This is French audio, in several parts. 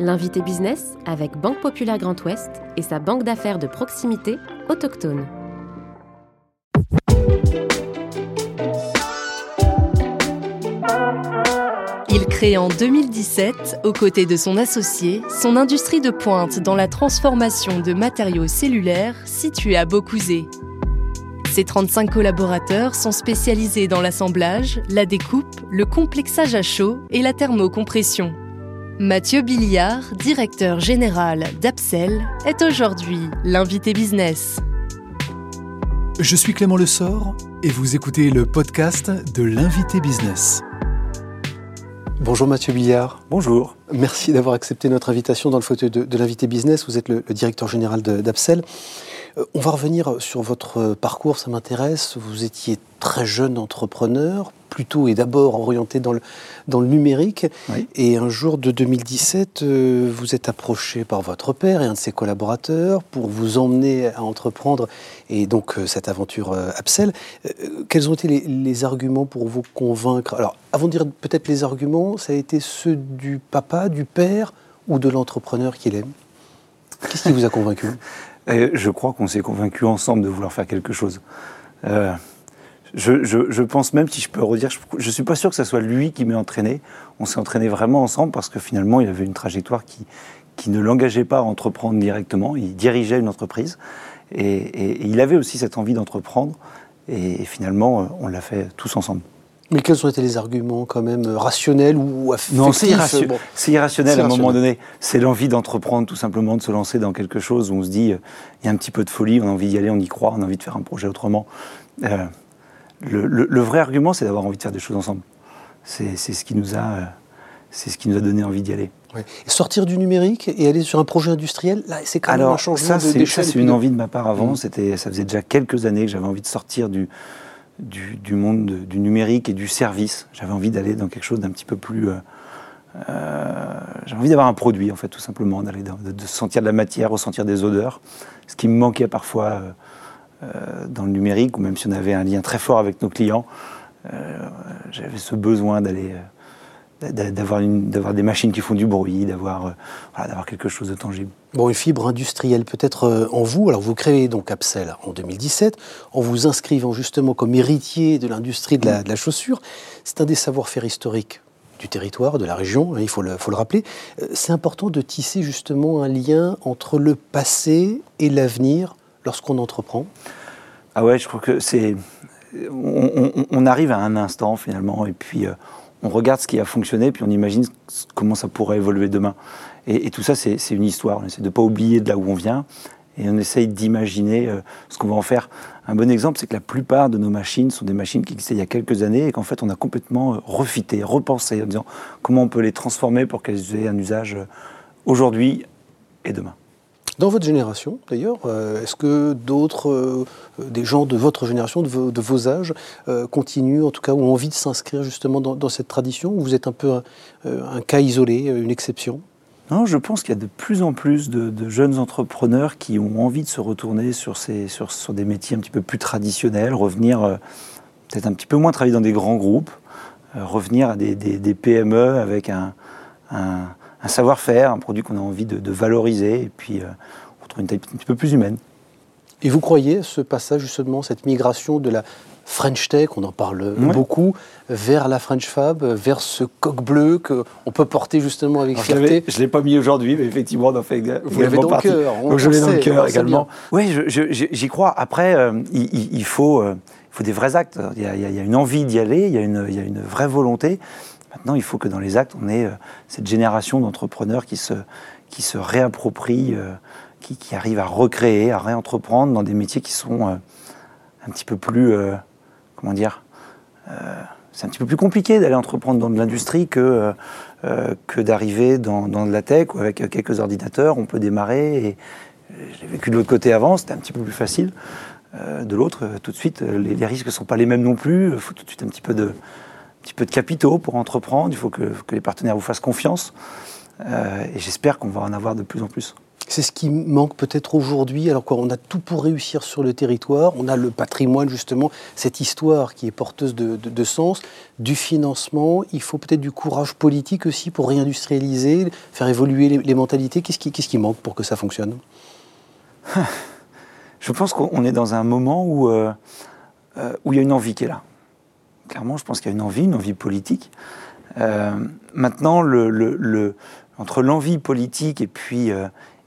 L'invité business avec Banque Populaire Grand Ouest et sa banque d'affaires de proximité autochtone. Il crée en 2017, aux côtés de son associé, son industrie de pointe dans la transformation de matériaux cellulaires située à Beaucouzé. Ses 35 collaborateurs sont spécialisés dans l'assemblage, la découpe, le complexage à chaud et la thermocompression. Mathieu Billiard, directeur général d'Apsel, est aujourd'hui l'invité business. Je suis Clément Lessort et vous écoutez le podcast de l'invité business. Bonjour Mathieu Billard. Bonjour. Merci d'avoir accepté notre invitation dans le fauteuil de, l'invité business. Vous êtes le, directeur général d'Apsel. Euh, on va revenir sur votre parcours, ça m'intéresse. Vous étiez très jeune entrepreneur, plutôt et d'abord orienté dans le, dans le numérique. Et un jour de 2017, euh, vous êtes approché par votre père et un de ses collaborateurs pour vous emmener à entreprendre et donc euh, cette aventure euh, Apsel. quels ont été les, les, arguments pour vous convaincre? Alors, avant de dire peut-être les arguments, ça a été ceux du papa, du père ou de l'entrepreneur qu'il aime? Qu'est-ce qui vous a convaincu? Je crois qu'on s'est convaincu ensemble de vouloir faire quelque chose je, pense même, si je peux redire, je ne suis pas sûr que ce soit lui qui m'ait entraîné. On s'est entraîné vraiment ensemble parce que finalement, il avait une trajectoire qui, qui ne l'engageait pas à entreprendre directement. Il dirigeait une entreprise et, il avait aussi cette envie d'entreprendre. Et, finalement, euh, on l'a fait tous ensemble. Mais quels ont été les arguments quand même rationnels ou affectifs Non, c'est irrationnel à un moment donné. C'est l'envie d'entreprendre, tout simplement, de se lancer dans quelque chose où on se dit, euh, il y a un petit peu de folie, on a envie d'y aller, on y croit, on a envie de faire un projet autrement. Euh, le, vrai argument, c'est d'avoir envie de faire des choses ensemble. C'est ce qui nous a, euh, c'est ce qui nous a donné envie d'y aller. sortir du numérique et aller sur un projet industriel, là, c'est quand même un changement ça, de Ça, c'est une envie de ma part avant. Mmh. C'était, ça faisait déjà quelques années que j'avais envie de sortir du, du, monde du numérique et du service. J'avais envie d'aller dans quelque chose d'un petit peu plus. Euh, euh, j'ai envie d'avoir un produit, en fait, tout simplement, d'aller de, sentir de la matière, ressentir des odeurs, ce qui me manquait parfois. Euh, dans le numérique, ou même si on avait un lien très fort avec nos clients, euh, j'avais ce besoin d'aller euh, d'avoir des machines qui font du bruit, d'avoir d'avoir quelque chose de tangible. Bon, une fibre industrielle peut-être en vous. Alors vous créez donc Apsel en 2017 en vous inscrivant justement comme héritier de l'industrie de, la chaussure. C'est un des savoir-faire historiques du territoire, de la région, hein, il faut le, faut le rappeler. C'est important de tisser justement un lien entre le passé et l'avenir lorsqu'on entreprend Ah ouais, je crois que c'est. On, arrive à un instant finalement, et puis euh, on regarde ce qui a fonctionné, puis on imagine comment ça pourrait évoluer demain. Et, tout ça, c'est une histoire. On essaie de ne pas oublier de là où on vient, et on essaye d'imaginer euh, ce qu'on va en faire. Un bon exemple, c'est que la plupart de nos machines sont des machines qui existaient il y a quelques années et qu'en fait on a complètement euh, refité, repensé en disant comment on peut les transformer pour qu'elles aient un usage aujourd'hui et demain. Dans votre génération, d'ailleurs, euh, est-ce que d'autres, euh, des gens de votre génération, de vos, âges, euh, continuent, en tout cas, ou ont envie de s'inscrire justement dans, cette tradition Ou vous êtes un peu un, cas isolé, une exception? Non, je pense qu'il y a de plus en plus de, jeunes entrepreneurs qui ont envie de se retourner sur, ces, des métiers un petit peu plus traditionnels, revenir peut-être un petit peu moins travailler dans des grands groupes, revenir à des, PME avec un un savoir-faire, un produit qu'on a envie de, valoriser, et puis euh, on trouve une taille un petit peu plus humaine. Et vous croyez ce passage justement, cette migration de la French Tech, on en parle beaucoup, vers la French Fab, vers ce coq bleu qu'on peut porter justement avec fierté. Je ne l'ai pas mis aujourd'hui, mais effectivement, on en fait Vous l'avez dans le cœur. je l'ai dans le cœur également. Oui, j'y crois. Après, euh, il, faut, euh, il, faut, des vrais actes. Il y a, il y a une envie d'y aller, il y, a une, il y a une vraie volonté. Maintenant, il faut que dans les actes, on ait euh, cette génération d'entrepreneurs qui se, qui se réapproprient, euh, qui, qui arrivent à recréer, à réentreprendre dans des métiers qui sont euh, un petit peu plus, comment dire, c'est un petit peu plus compliqué d'aller entreprendre dans de l'industrie que, que d'arriver dans, de la tech où avec quelques ordinateurs, on peut démarrer. Et je l'ai vécu de l'autre côté avant, c'était un petit peu plus facile. de l'autre, tout de suite, les risques ne sont pas les mêmes non plus. Il faut tout de suite un petit peu de, petit peu de capitaux pour entreprendre, il faut que, les partenaires vous fassent confiance. Euh, et j'espère qu'on va en avoir de plus en plus. C'est ce qui manque peut-être aujourd'hui. Alors quoi, on a tout pour réussir sur le territoire. On a le patrimoine justement, cette histoire qui est porteuse de, sens, du financement. Il faut peut-être du courage politique aussi pour réindustrialiser, faire évoluer les, mentalités. Qu'est-ce qui, qui, manque pour que ça fonctionne? Je pense qu'on est dans un moment où, euh, euh, où il y a une envie qui est là. Clairement, je pense qu'il y a une envie, une envie politique. Euh, maintenant, entre l'envie politique et puis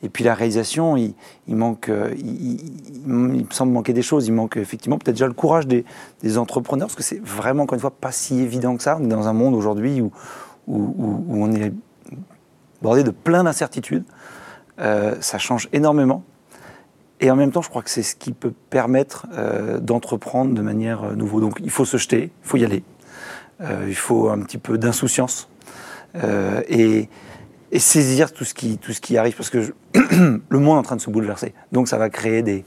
et puis la réalisation, il, manque, euh, il, me semble manquer des choses. Il manque effectivement peut-être déjà le courage des, entrepreneurs, parce que c'est vraiment, encore une fois, pas si évident que ça. On est dans un monde aujourd'hui où, où, on est bordé de plein d'incertitudes. Euh, ça change énormément. Et en même temps, je crois que c'est ce qui peut permettre euh, d'entreprendre de manière nouvelle. Donc il faut se jeter, il faut y aller. il faut un petit peu d'insouciance. et et saisir tout ce qui, tout ce qui arrive, parce que le monde est en train de se bouleverser. Donc ça va créer des,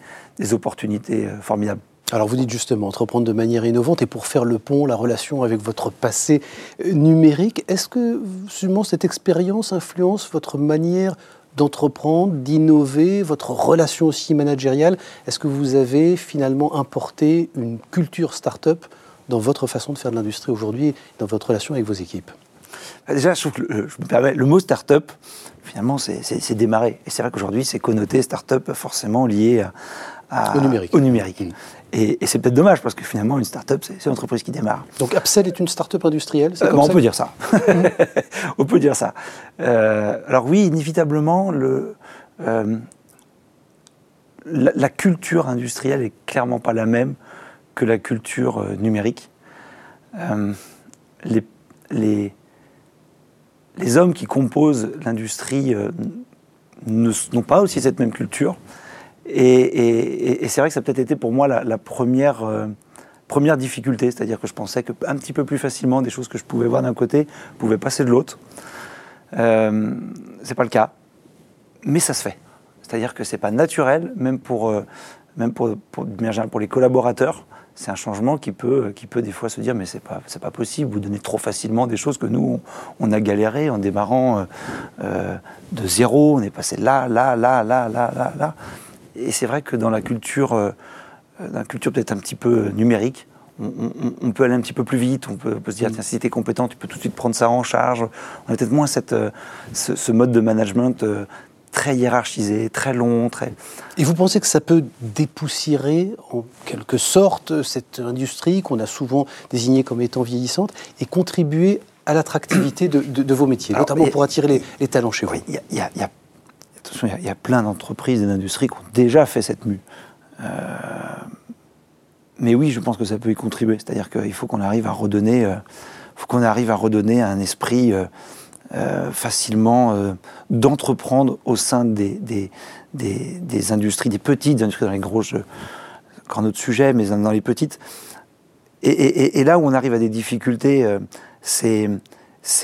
opportunités euh, formidables. Alors vous dites justement entreprendre de manière innovante et pour faire le pont, la relation avec votre passé euh, numérique, est-ce que justement cette expérience influence votre manière d'entreprendre, d'innover, votre relation aussi managériale? Est-ce que vous avez finalement importé une culture start-up dans votre façon de faire de l'industrie aujourd'hui, dans votre relation avec vos équipes? Bah, déjà, je que le, je me permets, le mot start-up, finalement, c'est démarré. Et c'est vrai qu'aujourd'hui, c'est connoté start-up forcément lié à, au numérique. Au numérique. Et, c'est peut-être dommage parce que finalement, une start-up, c'est une entreprise qui démarre. Donc Upsell est une start-up industrielle euh, on, peut dire ça. on peut dire ça. alors oui, inévitablement, le, euh, la, culture industrielle est clairement pas la même que la culture euh, numérique. les, les, les hommes qui composent l'industrie euh, n'ont pas aussi cette même culture. Et, c'est vrai que ça a peut-être été pour moi la, première, euh, première difficulté, c'est-à-dire que je pensais qu'un petit peu plus facilement des choses que je pouvais voir d'un côté pouvaient passer de l'autre. Euh, c'est pas le cas, mais ça se fait. C'est-à-dire que c'est pas naturel, même pour, euh, même pour, pour, pour les collaborateurs, c'est un changement qui peut, qui peut des fois se dire mais c'est pas, pas possible, vous donnez trop facilement des choses que nous, on, a galéré en démarrant euh, de zéro, on est passé là, là, là, là, là, là, là. Et c'est vrai que dans la culture, euh, dans la culture peut-être un petit peu numérique, on, peut aller un petit peu plus vite, on peut, se dire, tiens, si tu es compétent, tu peux tout de suite prendre ça en charge. On a peut-être moins cette, ce, ce, mode de management très hiérarchisé, très long. Très... Et vous pensez que ça peut dépoussiérer en quelque sorte cette industrie qu'on a souvent désignée comme étant vieillissante et contribuer à l'attractivité de, vos métiers, notamment pour attirer les, talents chez vous? Il y, a, plein d'entreprises et d'industries qui ont déjà fait cette mue. Euh, mais oui, je pense que ça peut y contribuer. C'est-à-dire qu'il faut qu'on arrive à redonner, euh, faut qu'on arrive à redonner un esprit. Euh, facilement d'entreprendre au sein des, des, industries, des petites industries, dans les grosses, encore notre sujet, mais dans les petites. Et, là où on arrive à des difficultés, c'est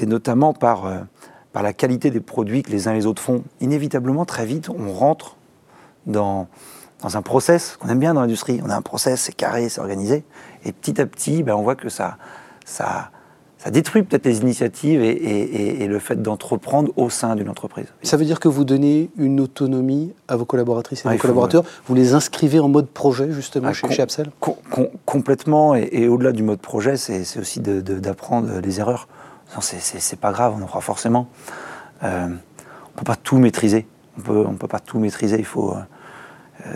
notamment par, par la qualité des produits que les uns et les autres font. Inévitablement, très vite, on rentre dans, dans un process qu'on aime bien dans l'industrie. On a un process, c'est carré, c'est organisé. Et petit à petit, ben, on voit que ça, ça, ça détruit peut-être les initiatives et, le fait d'entreprendre au sein d'une entreprise. Ça veut dire que vous donnez une autonomie à vos collaboratrices et vos collaborateurs Vous les inscrivez en mode projet, justement, ah, chez, chez Absel? Complètement, et, au-delà du mode projet, c'est aussi d'apprendre les erreurs. C'est pas grave, on en fera forcément. Euh, on peut pas tout maîtriser. On peut, on peut pas tout maîtriser. Il faut, euh,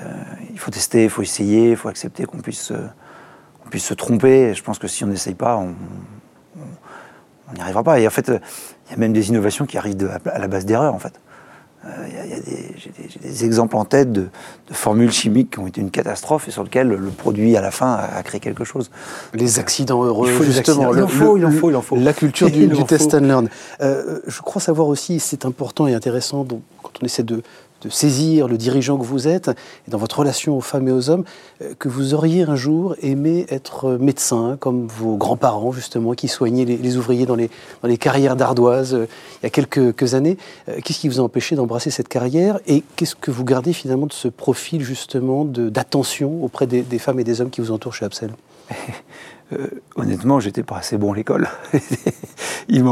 il faut tester, il faut essayer, il faut accepter qu'on puisse, puisse se tromper. je pense que si on n'essaye pas, on on n'y arrivera pas. Et en fait, il y a même des innovations qui arrivent à la base d'erreurs, en fait. J'ai des, exemples en tête de, formules chimiques qui ont été une catastrophe et sur lesquelles le produit, à la fin, a, créé quelque chose. Les accidents heureux, il faut justement. il, en faut, il en faut, il en faut. La culture du, test and learn. Euh, je crois savoir aussi, c'est important et intéressant, quand on essaie de, de saisir le dirigeant que vous êtes, et dans votre relation aux femmes et aux hommes, euh, que vous auriez un jour aimé être médecin, comme vos grands-parents, justement, qui soignaient les, ouvriers dans les, dans les carrières d'ardoise euh, il y a quelques, années. Euh, qu'est-ce qui vous a empêché d'embrasser cette carrière Et qu'est-ce que vous gardez finalement de ce profil, justement, d'attention auprès des, femmes et des hommes qui vous entourent chez Absel? Honnêtement, j'étais pas assez bon à l'école. il,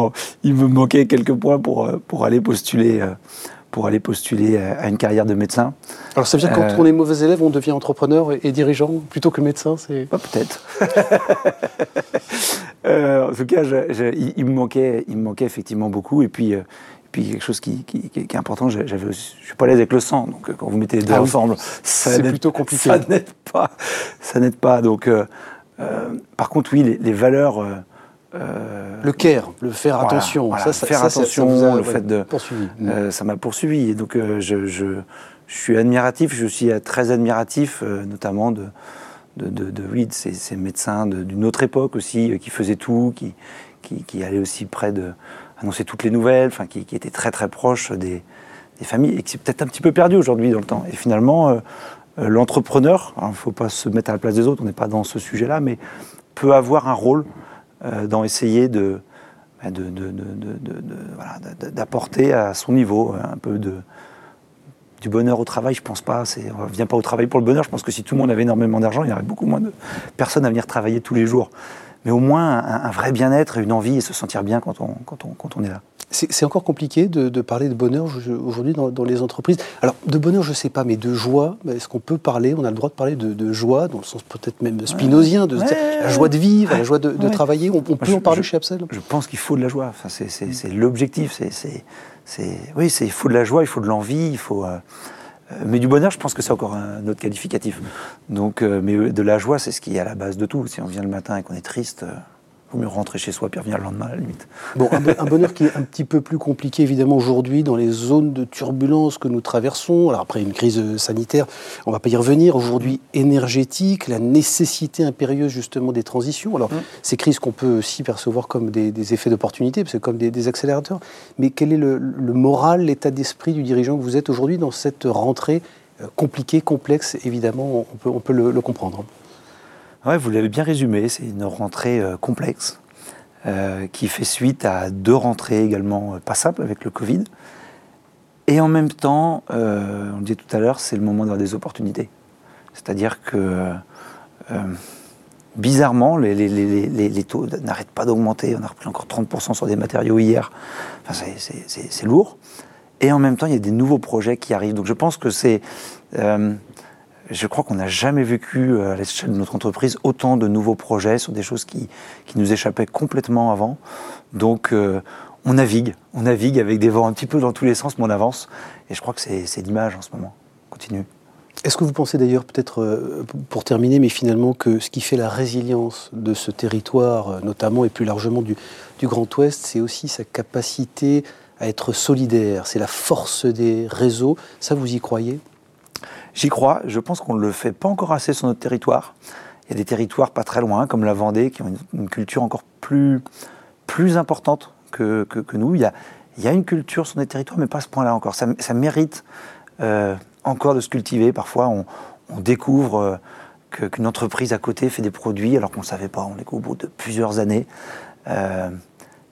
il, me manquait quelques points pour, pour aller postuler pour aller postuler à une carrière de médecin. Alors ça veut dire que quand on est mauvais élève, on devient entrepreneur et, dirigeant plutôt que médecin c'est... Peut-être. en tout cas, il, me manquait, il me manquait effectivement beaucoup. Et puis, puis quelque chose qui, est important, je suis pas à l'aise avec le sang, donc quand vous mettez les deux ah ensemble, c'est plutôt compliqué. Ça n'aide pas, ça n'aide pas. Donc, par contre, oui, les, valeurs euh, le care, le faire attention. ça, faire attention, le fait de. Poursuivi. Euh, ça m'a poursuivi. Et donc, euh, je, je, suis admiratif, je suis très admiratif, notamment de, de, de, de, ces, médecins d'une autre époque aussi, qui faisaient tout, qui, qui, qui, allaient aussi près de annoncer toutes les nouvelles, enfin, qui, qui étaient très très proches des, des familles, et qui s'est peut-être un petit peu perdu aujourd'hui dans le temps. Et finalement, l'entrepreneur, il ne faut pas se mettre à la place des autres, on n'est pas dans ce sujet-là, mais peut avoir un rôle dans essayer d'apporter à son niveau un peu du bonheur au travail, je pense pas. On ne vient pas au travail pour le bonheur. Je pense que si tout le monde avait énormément d'argent, il y aurait beaucoup moins de personnes à venir travailler tous les jours. Mais au moins un, vrai bien-être, une envie et se sentir bien quand on est là. C'est encore compliqué de, parler de bonheur aujourd'hui dans, les entreprises. Alors, de bonheur, je ne sais pas, mais de joie, est-ce qu'on peut parler, on a le droit de parler de, joie, dans le sens peut-être même spinozien, de la joie de vivre, la joie de, travailler, on, peut en parler chez Absel? Je pense qu'il faut de la joie, enfin, c'est l'objectif, c'est... Oui, il faut de la joie, il faut de l'envie, il faut... Euh, euh, mais du bonheur, je pense que c'est encore un autre qualificatif. Donc, euh, mais de la joie, c'est ce qui est à la base de tout. Si on vient le matin et qu'on est triste, vaut mieux rentrer chez soi puis revenir le lendemain à la limite. Bon, un, bonheur qui est un petit peu plus compliqué évidemment aujourd'hui dans les zones de turbulence que nous traversons. Alors après une crise sanitaire, on ne va pas y revenir. Aujourd'hui énergétique, la nécessité impérieuse justement des transitions. Alors mmh. ces crises qu'on peut aussi percevoir comme des, effets d'opportunité, parce que comme des, accélérateurs. Mais quel est le, moral, l'état d'esprit du dirigeant que vous êtes aujourd'hui dans cette rentrée euh, compliquée, complexe? Évidemment, on peut, on peut le comprendre vous l'avez bien résumé, c'est une rentrée euh, complexe euh, qui fait suite à deux rentrées également euh, pas simples avec le Covid. Et en même temps, on le disait tout à l'heure, c'est le moment d'avoir des opportunités. C'est-à-dire que bizarrement, les, les taux n'arrêtent pas d'augmenter. On a repris encore 30% sur des matériaux hier. Enfin, c'est lourd. Et en même temps, il y a des nouveaux projets qui arrivent. Donc je pense que c'est je crois qu'on n'a jamais vécu euh, à l'échelle de notre entreprise autant de nouveaux projets sur des choses qui, qui nous échappaient complètement avant. Donc euh, on navigue, on navigue avec des vents un petit peu dans tous les sens, mais on avance. Et je crois que c'est l'image en ce moment. continue. Est-ce que vous pensez d'ailleurs, peut-être euh, pour terminer, mais finalement, que ce qui fait la résilience de ce territoire, notamment et plus largement du, du Grand Ouest, c'est aussi sa capacité à être solidaire, c'est la force des réseaux. Ça, vous y croyez? J'y crois. Je pense qu'on ne le fait pas encore assez sur notre territoire. Il y a des territoires pas très loin, comme la Vendée, qui ont une, culture encore plus, plus importante que, que, nous. Il y, a, il y, a, une culture sur des territoires, mais pas à ce point-là encore. Ça, mérite euh, encore de se cultiver. Parfois, on, découvre euh, qu'une entreprise à côté fait des produits alors qu'on ne savait pas. On est au bout de plusieurs années. Euh,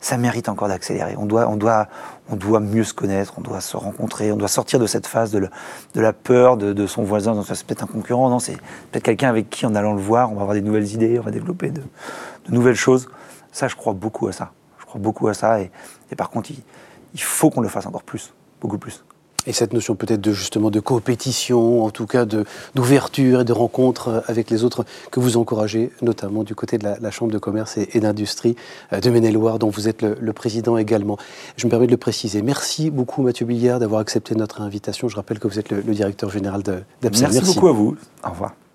ça mérite encore d'accélérer. On doit, on, doit, on doit mieux se connaître, on doit se rencontrer, on doit sortir de cette phase de, la peur de, son voisin, c'est peut-être un concurrent, non, c'est peut-être quelqu'un avec qui, en allant le voir, on va avoir des nouvelles idées, on va développer de, nouvelles choses. Ça, je crois beaucoup à ça. Je crois beaucoup à ça. Et, par contre, il faut qu'on le fasse encore plus, beaucoup plus. Et cette notion peut-être de justement de compétition, en tout cas d'ouverture et de rencontre avec les autres que vous encouragez, notamment du côté de la, Chambre de commerce et, d'industrie euh, de Maine-et-Loire, dont vous êtes le, président également. Je me permets de le préciser. Merci beaucoup Mathieu Billiard d'avoir accepté notre invitation. Je rappelle que vous êtes le, directeur général. Merci, Merci beaucoup à vous. Au revoir.